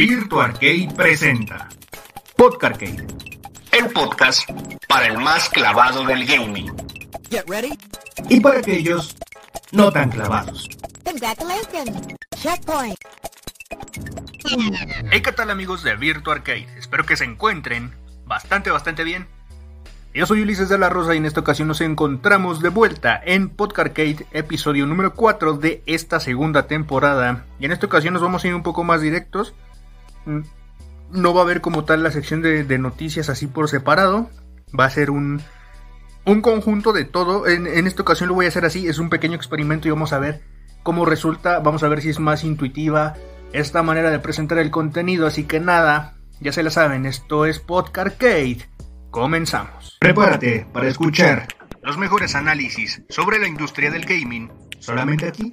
Virtua Arcade presenta Podcarcade, el podcast para el más clavado del gaming. Get ready. y para aquellos no tan clavados. Congratulations. Checkpoint. Hey, ¿qué tal amigos de Virtua Arcade? Espero que se encuentren bastante, bastante bien. Yo soy Ulises de la Rosa y en esta ocasión nos encontramos de vuelta en Podcarcade, episodio número 4 de esta segunda temporada. Y en esta ocasión nos vamos a ir un poco más directos. No va a haber como tal la sección de, de noticias así por separado. Va a ser un, un conjunto de todo. En, en esta ocasión lo voy a hacer así. Es un pequeño experimento y vamos a ver cómo resulta. Vamos a ver si es más intuitiva esta manera de presentar el contenido. Así que nada, ya se la saben, esto es Podcarcade. Comenzamos. Prepárate para escuchar los mejores análisis sobre la industria del gaming. Solamente aquí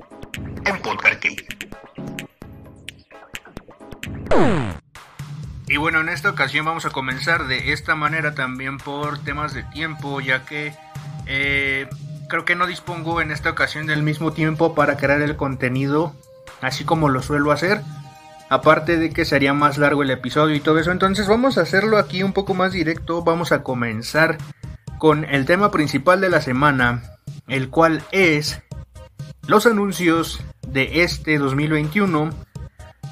en Podcarcade. Y bueno, en esta ocasión vamos a comenzar de esta manera también por temas de tiempo, ya que eh, creo que no dispongo en esta ocasión del mismo tiempo para crear el contenido así como lo suelo hacer. Aparte de que sería más largo el episodio y todo eso, entonces vamos a hacerlo aquí un poco más directo. Vamos a comenzar con el tema principal de la semana, el cual es los anuncios de este 2021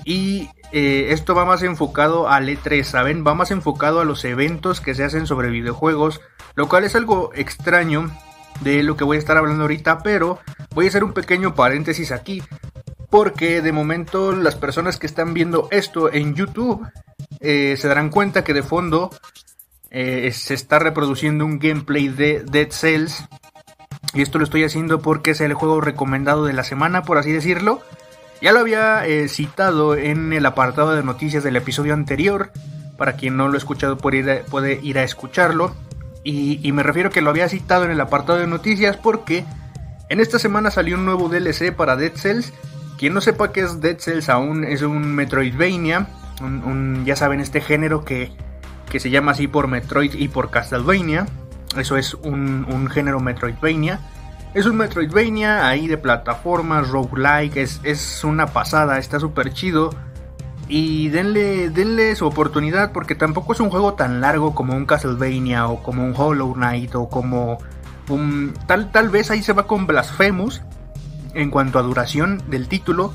y eh, esto va más enfocado al E3, ¿saben? Va más enfocado a los eventos que se hacen sobre videojuegos, lo cual es algo extraño de lo que voy a estar hablando ahorita, pero voy a hacer un pequeño paréntesis aquí, porque de momento las personas que están viendo esto en YouTube eh, se darán cuenta que de fondo eh, se está reproduciendo un gameplay de Dead Cells. Y esto lo estoy haciendo porque es el juego recomendado de la semana, por así decirlo. Ya lo había eh, citado en el apartado de noticias del episodio anterior. Para quien no lo ha escuchado puede ir a, escucharlo. Y, me refiero que lo había citado en el apartado de noticias porque en esta semana salió un nuevo DLC para Dead Cells. Quien no sepa qué es Dead Cells aún es un Metroidvania. Ya saben, este género que, que, se llama así por Metroid y por Castlevania. Eso es un, un género Metroidvania. Es un Metroidvania ahí de plataformas, roguelike, es, una pasada, está súper chido. Y denle, denle su oportunidad porque tampoco es un juego tan largo como un Castlevania o como un Hollow Knight o como un... Tal, tal vez ahí se va con Blasphemous en cuanto a duración del título.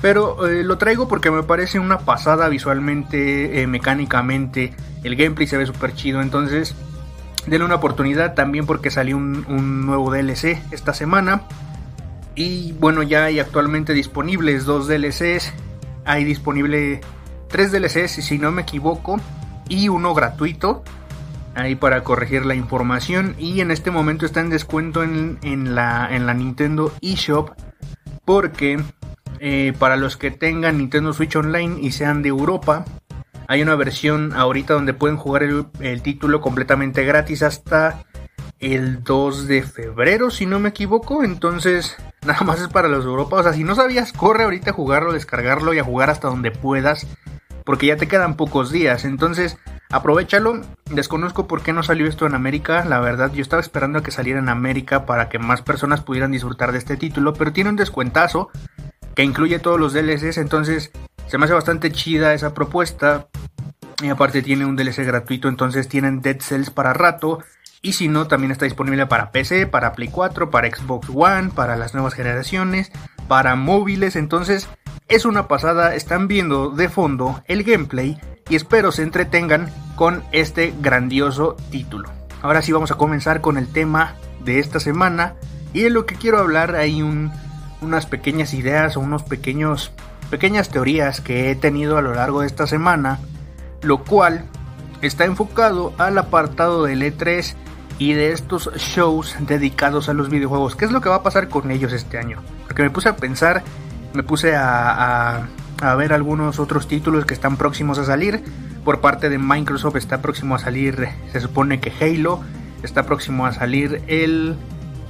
Pero eh, lo traigo porque me parece una pasada visualmente, eh, mecánicamente. El gameplay se ve súper chido. Entonces, denle una oportunidad también porque salió un, nuevo DLC esta semana. Y bueno, ya hay actualmente disponibles dos DLCs. Hay disponible tres DLCs, si no me equivoco. Y uno gratuito. Ahí para corregir la información. Y en este momento está en descuento en, en, la, en la Nintendo eShop. Porque eh, para los que tengan Nintendo Switch Online y sean de Europa, hay una versión ahorita donde pueden jugar el, título completamente gratis hasta el 2 de febrero, si no me equivoco. Entonces, nada más es para los Europa. O sea, si no sabías, corre ahorita a jugarlo, descargarlo y a jugar hasta donde puedas. Porque ya te quedan pocos días. Entonces, aprovechalo. Desconozco por qué no salió esto en América. La verdad, yo estaba esperando a que saliera en América para que más personas pudieran disfrutar de este título. Pero tiene un descuentazo que incluye todos los DLCs. Entonces, se me hace bastante chida esa propuesta. Y aparte tiene un DLC gratuito, entonces tienen Dead Cells para rato. Y si no, también está disponible para PC, para Play 4, para Xbox One, para las nuevas generaciones, para móviles. Entonces, es una pasada. Están viendo de fondo el gameplay y espero se entretengan con este grandioso título. Ahora sí vamos a comenzar con el tema de esta semana. Y de lo que quiero hablar hay un, unas pequeñas ideas o unos pequeños pequeñas teorías que he tenido a lo largo de esta semana, lo cual está enfocado al apartado del E3 y de estos shows dedicados a los videojuegos. ¿Qué es lo que va a pasar con ellos este año? Porque me puse a pensar, me puse a, a, ver algunos otros títulos que están próximos a salir. Por parte de Microsoft está próximo a salir, se supone que Halo, está próximo a salir el...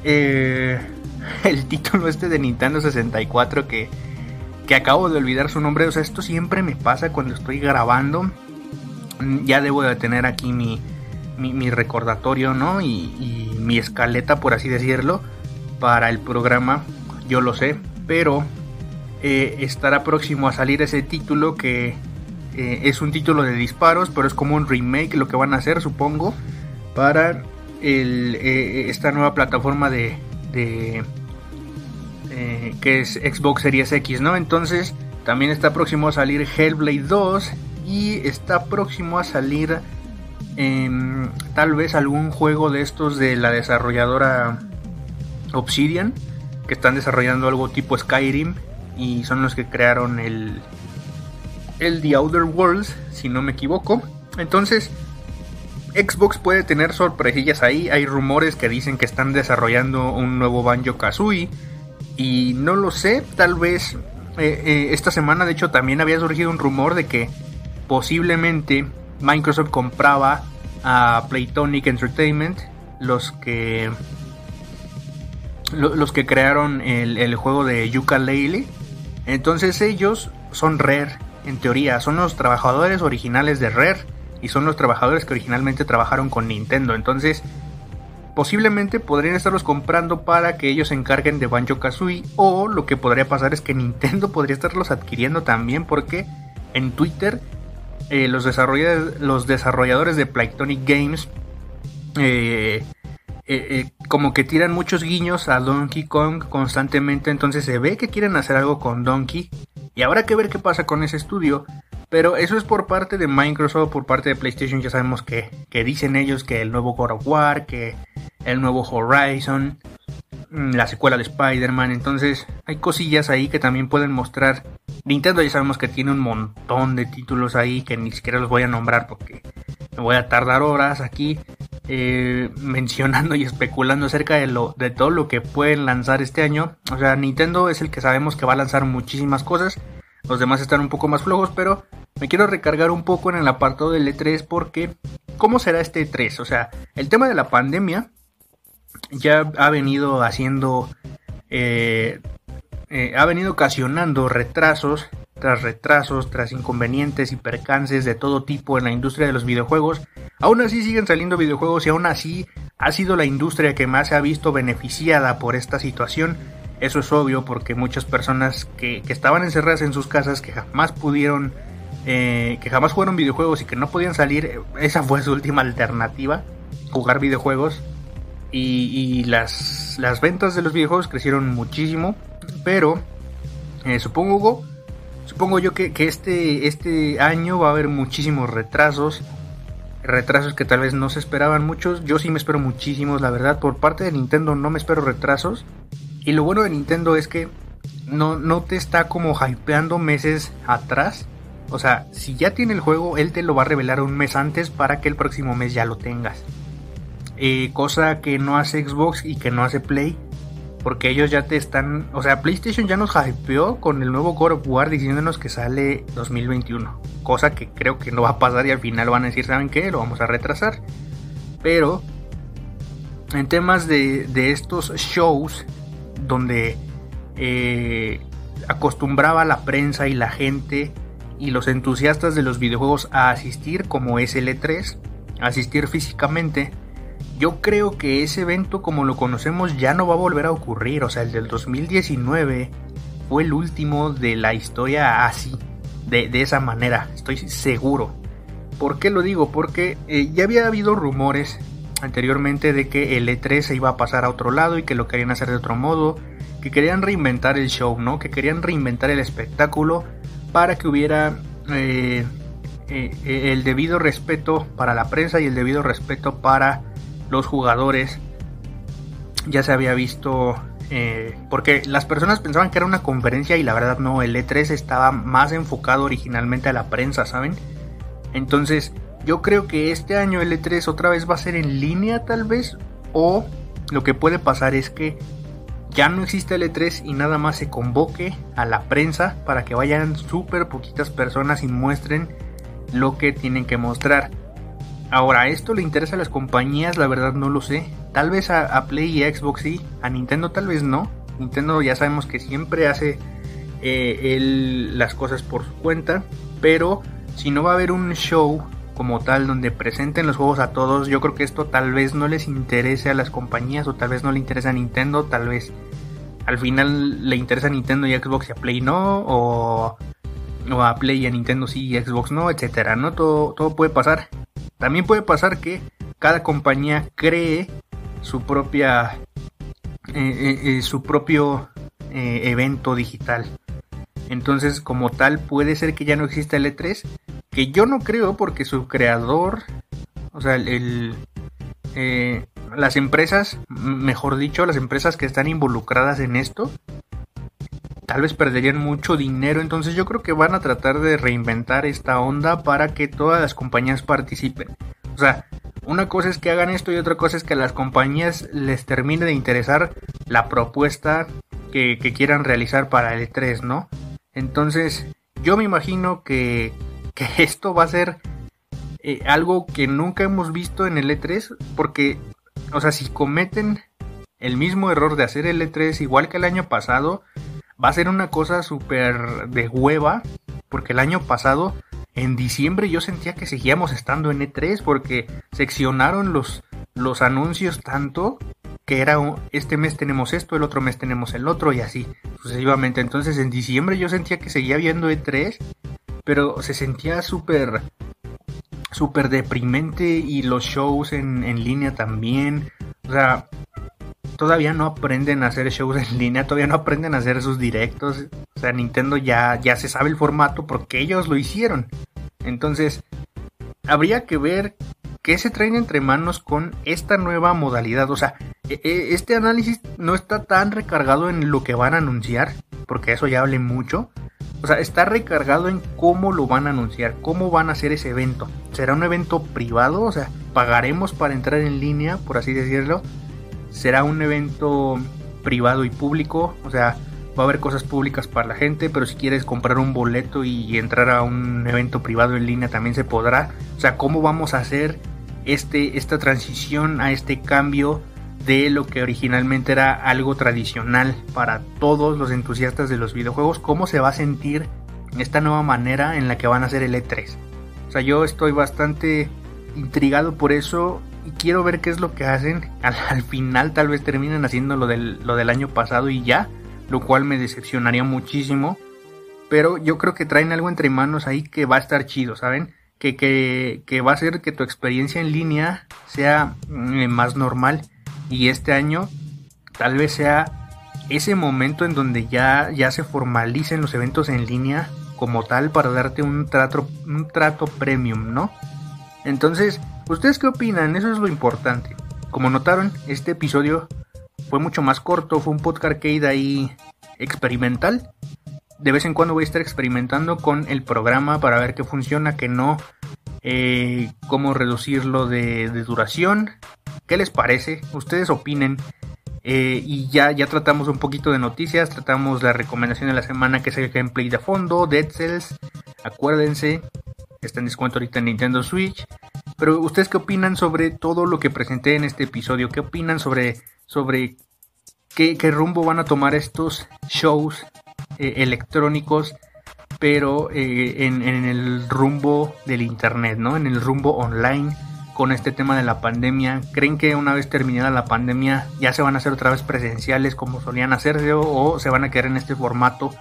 Eh, el título este de Nintendo 64 que que acabo de olvidar su nombre. O sea, esto siempre me pasa cuando estoy grabando. Ya debo de tener aquí mi, mi, recordatorio, ¿no? Y, mi escaleta, por así decirlo, para el programa. Yo lo sé, pero eh, estará próximo a salir ese título que Eh, es un título de disparos, pero es como un remake lo que van a hacer, supongo, para eh, esta nueva plataforma de, de que es Xbox Series X, ¿no? Entonces también está próximo a salir Hellblade 2 y está próximo a salir tal vez algún juego de estos de la desarrolladora Obsidian que están desarrollando algo tipo Skyrim y son los que crearon el el The Outer Worlds, si no me equivoco. Entonces, Xbox puede tener sorpresillas ahí. Hay rumores que dicen que están desarrollando un nuevo Banjo Kazooie. Y no lo sé, tal vez eh, eh, esta semana de hecho también había surgido un rumor de que posiblemente Microsoft compraba a Playtonic Entertainment, los que los que crearon el, el juego de Yuka Leile. Entonces ellos son Rare en teoría, son los trabajadores originales de Rare y son los trabajadores que originalmente trabajaron con Nintendo. Entonces, posiblemente podrían estarlos comprando para que ellos se encarguen de Banjo Kazooie. O lo que podría pasar es que Nintendo podría estarlos adquiriendo también, porque en Twitter eh, los, desarrolladores, los desarrolladores de Playtonic Games. Eh, eh, como que tiran muchos guiños a Donkey Kong constantemente, entonces se ve que quieren hacer algo con Donkey y habrá que ver qué pasa con ese estudio. Pero eso es por parte de Microsoft, por parte de PlayStation. Ya sabemos que, dicen ellos que el nuevo God of War, que el nuevo Horizon, la secuela de Spider-Man. Entonces hay cosillas ahí que también pueden mostrar. Nintendo ya sabemos que tiene un montón de títulos ahí que ni siquiera los voy a nombrar porque me voy a tardar horas aquí eh, mencionando y especulando acerca de, lo, de todo lo que pueden lanzar este año. O sea, Nintendo es el que sabemos que va a lanzar muchísimas cosas. Los demás están un poco más flojos, pero me quiero recargar un poco en el apartado del E3 porque ¿cómo será este E3? O sea, el tema de la pandemia ya ha venido haciendo... Eh, eh, ha venido ocasionando retrasos tras retrasos, tras inconvenientes y percances de todo tipo en la industria de los videojuegos, aún así siguen saliendo videojuegos y aún así ha sido la industria que más se ha visto beneficiada por esta situación. Eso es obvio porque muchas personas que, estaban encerradas en sus casas, que jamás pudieron, eh, que jamás jugaron videojuegos y que no podían salir, esa fue su última alternativa, jugar videojuegos. Y, las, las ventas de los videojuegos crecieron muchísimo, pero eh, supongo Supongo yo que, este, este año va a haber muchísimos retrasos. Retrasos que tal vez no se esperaban muchos. Yo sí me espero muchísimos, la verdad. Por parte de Nintendo no me espero retrasos. Y lo bueno de Nintendo es que no, no te está como hypeando meses atrás. O sea, si ya tiene el juego, él te lo va a revelar un mes antes para que el próximo mes ya lo tengas. Eh, cosa que no hace Xbox y que no hace Play. Porque ellos ya te están. O sea, PlayStation ya nos hypeó con el nuevo God of War diciéndonos que sale 2021. Cosa que creo que no va a pasar y al final van a decir, ¿saben qué? Lo vamos a retrasar. Pero. En temas de, de estos shows. Donde. Eh, acostumbraba la prensa y la gente. Y los entusiastas de los videojuegos a asistir como SL3. Asistir físicamente yo creo que ese evento como lo conocemos ya no va a volver a ocurrir. O sea, el del 2019 fue el último de la historia así, de, esa manera, estoy seguro. ¿Por qué lo digo? Porque eh, ya había habido rumores anteriormente de que el E3 se iba a pasar a otro lado y que lo querían hacer de otro modo, que querían reinventar el show, ¿no? Que querían reinventar el espectáculo para que hubiera eh, eh, el debido respeto para la prensa y el debido respeto para los jugadores. Ya se había visto eh, porque las personas pensaban que era una conferencia y la verdad no, el E3 estaba más enfocado originalmente a la prensa, ¿saben? Entonces, yo creo que este año el E3 otra vez va a ser en línea tal vez, o lo que puede pasar es que ya no existe el E3 y nada más se convoque a la prensa para que vayan súper poquitas personas y muestren lo que tienen que mostrar. Ahora, ¿esto le interesa a las compañías? La verdad no lo sé. Tal vez a, Play y a Xbox sí, a Nintendo tal vez no. Nintendo ya sabemos que siempre hace eh, las cosas por su cuenta, pero si no va a haber un show como tal donde presenten los juegos a todos, yo creo que esto tal vez no les interese a las compañías o tal vez no le interesa a Nintendo, tal vez al final le interesa a Nintendo y a Xbox y a Play no, o o a Play y a Nintendo sí y Xbox no, etcétera, ¿no? Todo, todo puede pasar. También puede pasar que cada compañía cree su propia eh, eh, eh, su propio evento digital. Entonces, como tal, puede ser que ya no exista el E3, que yo no creo porque su creador, o sea, el, las empresas, mejor dicho, las empresas que están involucradas en esto, tal vez perderían mucho dinero. Entonces yo creo que van a tratar de reinventar esta onda para que todas las compañías participen. O sea, una cosa es que hagan esto y otra cosa es que a las compañías les termine de interesar la propuesta que, quieran realizar para el E3, ¿no? Entonces, yo me imagino que, esto va a ser eh, algo que nunca hemos visto en el E3, porque, o sea, si cometen el mismo error de hacer el E3 igual que el año pasado, va a ser una cosa súper de hueva, porque el año pasado en diciembre yo sentía que seguíamos estando en E3 porque seccionaron los, los anuncios tanto que era este mes tenemos esto, el otro mes tenemos el otro y así sucesivamente. Entonces en diciembre yo sentía que seguía viendo E3, pero se sentía súper súper deprimente y los shows en, en línea también. O sea, todavía no aprenden a hacer shows en línea, todavía no aprenden a hacer sus directos. O sea, Nintendo ya, ya se sabe el formato porque ellos lo hicieron. Entonces, habría que ver qué se traen entre manos con esta nueva modalidad. O sea, e, e, este análisis no está tan recargado en lo que van a anunciar, porque eso ya hable mucho. O sea, está recargado en cómo lo van a anunciar, cómo van a hacer ese evento. ¿Será un evento privado? O sea, pagaremos para entrar en línea, por así decirlo será un evento privado y público, o sea, va a haber cosas públicas para la gente, pero si quieres comprar un boleto y entrar a un evento privado en línea también se podrá. O sea, ¿cómo vamos a hacer este, esta transición a este cambio de lo que originalmente era algo tradicional para todos los entusiastas de los videojuegos? ¿Cómo se va a sentir esta nueva manera en la que van a hacer el E3? O sea, yo estoy bastante intrigado por eso y quiero ver qué es lo que hacen. Al, final tal vez terminen haciendo lo del, lo del año pasado y ya, lo cual me decepcionaría muchísimo. Pero yo creo que traen algo entre manos ahí que va a estar chido, ¿saben? Que, que, que va a hacer que tu experiencia en línea sea mm, más normal. Y este año tal vez sea ese momento en donde ya, ya se formalicen los eventos en línea como tal para darte un trato, un trato premium, ¿no? Entonces, ¿Ustedes qué opinan? Eso es lo importante. Como notaron, este episodio fue mucho más corto, fue un podcast arcade ahí experimental. De vez en cuando voy a estar experimentando con el programa para ver qué funciona, qué no, eh, cómo reducirlo de, duración. ¿Qué les parece? Ustedes opinen. Eh, y ya, ya tratamos un poquito de noticias, tratamos la recomendación de la semana que es el gameplay de fondo, Dead Cells. Acuérdense, está en descuento ahorita en Nintendo Switch. Pero ustedes qué opinan sobre todo lo que presenté en este episodio? ¿Qué opinan sobre, sobre qué, rumbo van a tomar estos shows eh, electrónicos? Pero eh, en, el rumbo del internet, ¿no? En el rumbo online con este tema de la pandemia. ¿Creen que una vez terminada la pandemia ya se van a hacer otra vez presenciales como solían hacerse o, o se van a quedar en este formato?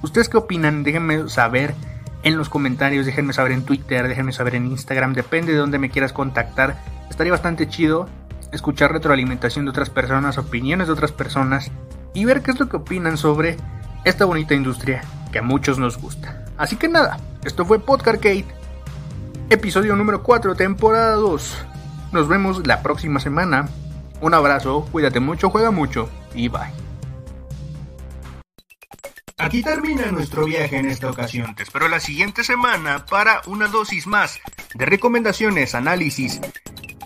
¿Ustedes qué opinan? Déjenme saber en los comentarios, déjenme saber en Twitter, déjenme saber en Instagram, depende de dónde me quieras contactar. Estaría bastante chido escuchar retroalimentación de otras personas, opiniones de otras personas y ver qué es lo que opinan sobre esta bonita industria que a muchos nos gusta. Así que nada, esto fue Podcarcade, episodio número 4, temporada 2. Nos vemos la próxima semana. Un abrazo, cuídate mucho, juega mucho y bye. Aquí termina nuestro viaje en esta ocasión. Te espero la siguiente semana para una dosis más de recomendaciones, análisis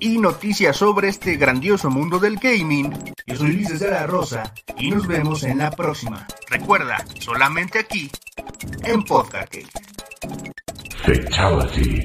y noticias sobre este grandioso mundo del gaming. Yo soy Luis de la Rosa y nos vemos en la próxima. Recuerda, solamente aquí en Podcast. Fatality.